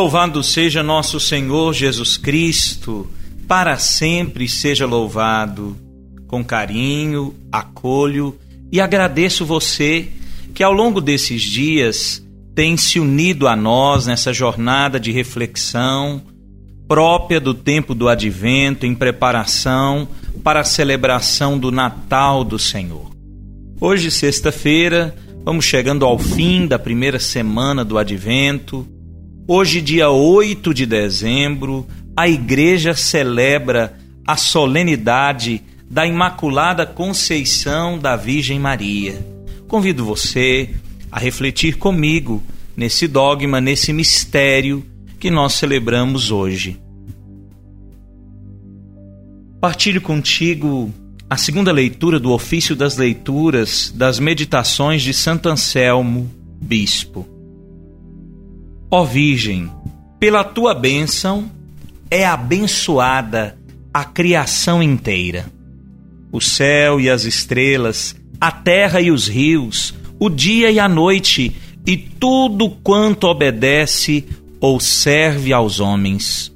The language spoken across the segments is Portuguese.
Louvado seja nosso Senhor Jesus Cristo, para sempre seja louvado. Com carinho, acolho e agradeço você que ao longo desses dias tem se unido a nós nessa jornada de reflexão própria do tempo do advento em preparação para a celebração do Natal do Senhor. Hoje, sexta-feira, vamos chegando ao fim da primeira semana do advento Hoje, dia 8 de dezembro, a Igreja celebra a solenidade da Imaculada Conceição da Virgem Maria. Convido você a refletir comigo nesse dogma, nesse mistério que nós celebramos hoje. Partilho contigo a segunda leitura do ofício das leituras das meditações de Santo Anselmo, bispo. Ó Virgem, pela tua bênção é abençoada a criação inteira. O céu e as estrelas, a terra e os rios, o dia e a noite, e tudo quanto obedece ou serve aos homens.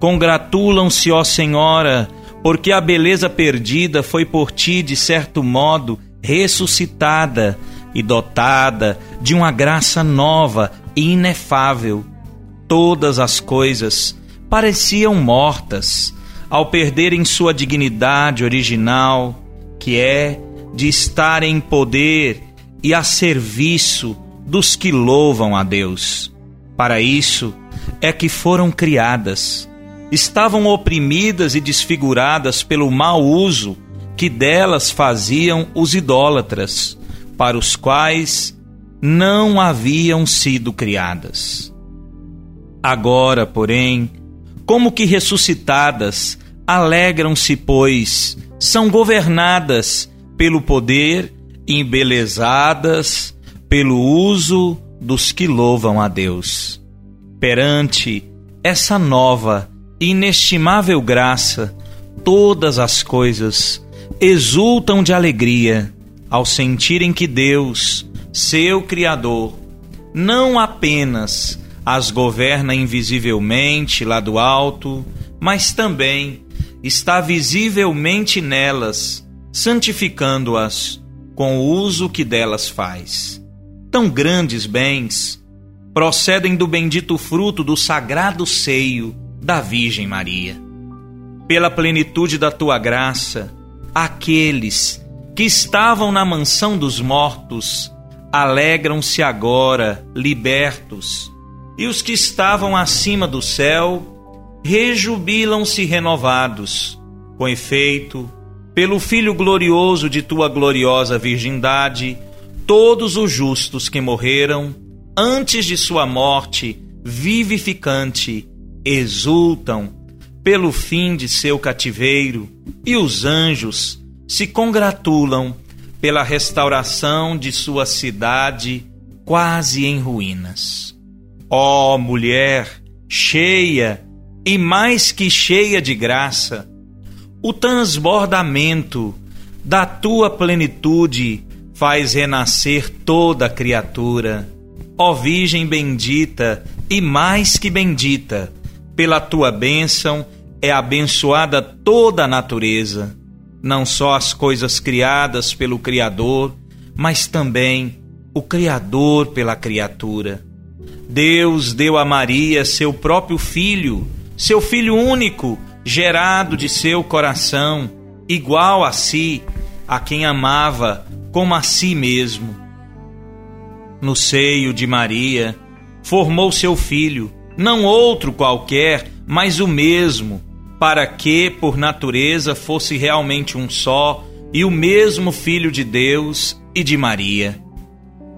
Congratulam-se, ó Senhora, porque a beleza perdida foi por ti, de certo modo, ressuscitada e dotada de uma graça nova inefável. Todas as coisas pareciam mortas ao perderem sua dignidade original, que é de estar em poder e a serviço dos que louvam a Deus. Para isso é que foram criadas. Estavam oprimidas e desfiguradas pelo mau uso que delas faziam os idólatras, para os quais não haviam sido criadas. Agora, porém, como que ressuscitadas, alegram-se, pois são governadas pelo poder, embelezadas pelo uso dos que louvam a Deus. Perante essa nova, inestimável graça, todas as coisas exultam de alegria ao sentirem que Deus, seu Criador, não apenas as governa invisivelmente lá do alto, mas também está visivelmente nelas, santificando-as com o uso que delas faz. Tão grandes bens procedem do bendito fruto do sagrado seio da Virgem Maria. Pela plenitude da tua graça, aqueles que estavam na mansão dos mortos alegram-se agora, libertos, e os que estavam acima do céu rejubilam-se renovados. Com efeito, pelo Filho glorioso de tua gloriosa virgindade, todos os justos que morreram antes de sua morte vivificante exultam pelo fim de seu cativeiro, e os anjos se congratulam pela restauração de sua cidade quase em ruínas. Ó oh, mulher, cheia e mais que cheia de graça, o transbordamento da tua plenitude faz renascer toda criatura. Ó Virgem bendita e mais que bendita, pela tua bênção é abençoada toda a natureza não só as coisas criadas pelo Criador, mas também o Criador pela criatura. Deus deu a Maria seu próprio filho, seu filho único, gerado de seu coração, igual a si, a quem amava como a si mesmo. No seio de Maria, formou seu filho, não outro qualquer, mas o mesmo para que, por natureza, fosse realmente um só e o mesmo Filho de Deus e de Maria.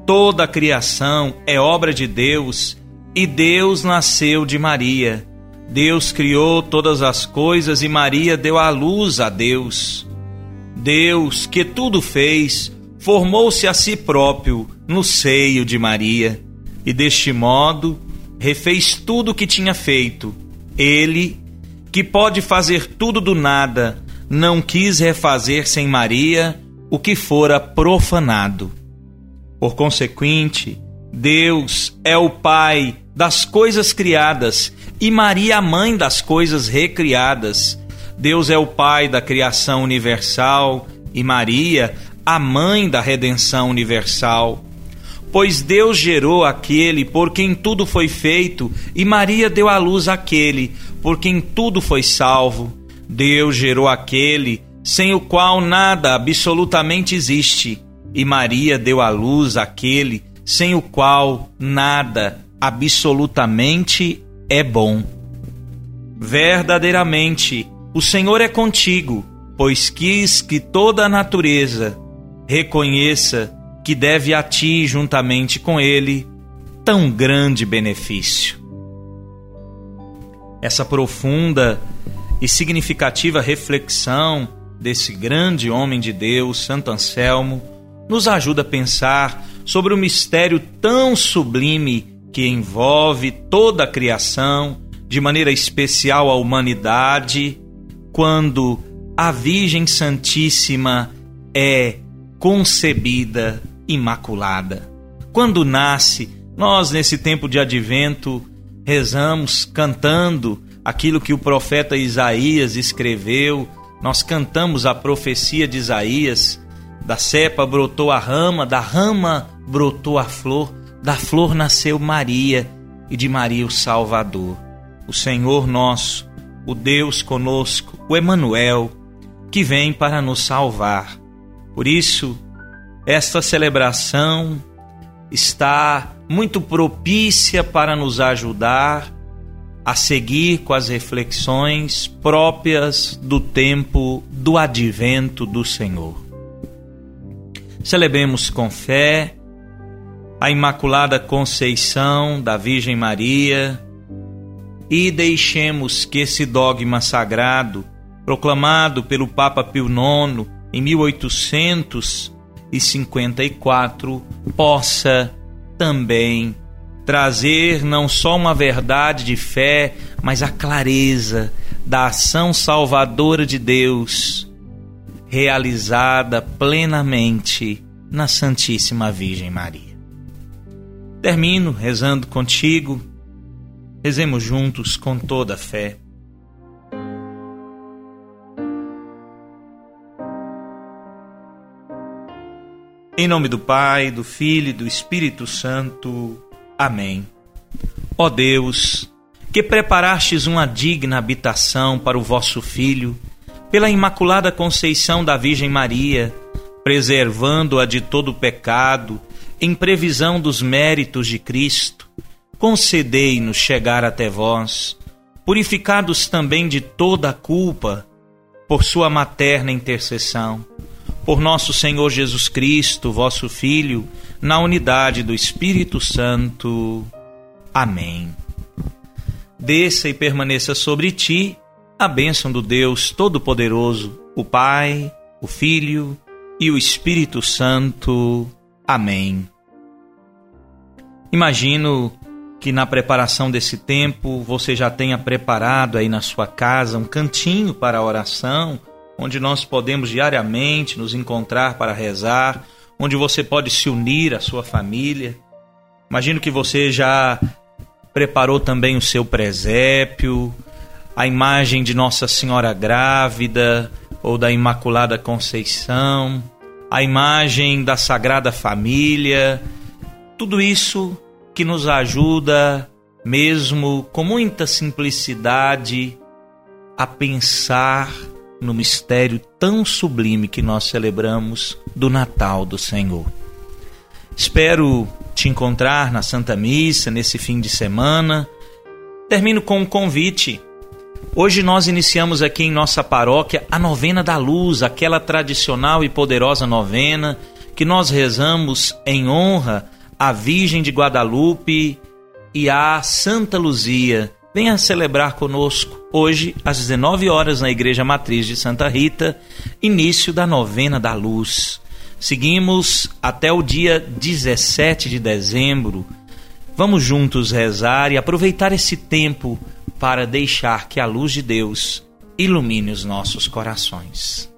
Toda a criação é obra de Deus e Deus nasceu de Maria. Deus criou todas as coisas e Maria deu à luz a Deus. Deus, que tudo fez, formou-se a si próprio no seio de Maria e deste modo refez tudo o que tinha feito. Ele, que pode fazer tudo do nada, não quis refazer sem Maria o que fora profanado. Por consequente, Deus é o Pai das coisas criadas e Maria a mãe das coisas recriadas. Deus é o Pai da criação universal e Maria a mãe da redenção universal. Pois Deus gerou aquele por quem tudo foi feito, e Maria deu à luz aquele por quem tudo foi salvo. Deus gerou aquele sem o qual nada absolutamente existe, e Maria deu à luz aquele sem o qual nada absolutamente é bom. Verdadeiramente, o Senhor é contigo, pois quis que toda a natureza reconheça que deve a ti, juntamente com ele, tão grande benefício. Essa profunda e significativa reflexão desse grande homem de Deus, Santo Anselmo, nos ajuda a pensar sobre o mistério tão sublime que envolve toda a criação, de maneira especial a humanidade, quando a Virgem Santíssima é concebida imaculada. Quando nasce, nós nesse tempo de advento rezamos cantando aquilo que o profeta Isaías escreveu. Nós cantamos a profecia de Isaías: da cepa brotou a rama, da rama brotou a flor, da flor nasceu Maria e de Maria o Salvador. O Senhor nosso, o Deus conosco, o Emanuel, que vem para nos salvar. Por isso, esta celebração está muito propícia para nos ajudar a seguir com as reflexões próprias do tempo do advento do Senhor. Celebremos com fé a Imaculada Conceição da Virgem Maria e deixemos que esse dogma sagrado, proclamado pelo Papa Pio IX em 1800, e 54 possa também trazer não só uma verdade de fé, mas a clareza da ação salvadora de Deus realizada plenamente na Santíssima Virgem Maria. Termino rezando contigo. Rezemos juntos com toda a fé. Em nome do Pai, do Filho e do Espírito Santo. Amém. Ó Deus, que preparastes uma digna habitação para o vosso Filho, pela Imaculada Conceição da Virgem Maria, preservando-a de todo pecado, em previsão dos méritos de Cristo, concedei-nos chegar até vós, purificados também de toda a culpa, por sua materna intercessão por nosso Senhor Jesus Cristo, vosso Filho, na unidade do Espírito Santo. Amém. Desça e permaneça sobre ti a bênção do Deus Todo-Poderoso, o Pai, o Filho e o Espírito Santo. Amém. Imagino que na preparação desse tempo você já tenha preparado aí na sua casa um cantinho para a oração onde nós podemos diariamente nos encontrar para rezar, onde você pode se unir à sua família. Imagino que você já preparou também o seu presépio, a imagem de Nossa Senhora grávida ou da Imaculada Conceição, a imagem da Sagrada Família, tudo isso que nos ajuda, mesmo com muita simplicidade, a pensar no mistério tão sublime que nós celebramos do Natal do Senhor. Espero te encontrar na Santa Missa nesse fim de semana. Termino com um convite. Hoje nós iniciamos aqui em nossa paróquia a novena da luz, aquela tradicional e poderosa novena que nós rezamos em honra a Virgem de Guadalupe e a Santa Luzia. Venha celebrar conosco hoje às 19 horas na Igreja Matriz de Santa Rita, início da novena da luz. Seguimos até o dia 17 de dezembro. Vamos juntos rezar e aproveitar esse tempo para deixar que a luz de Deus ilumine os nossos corações.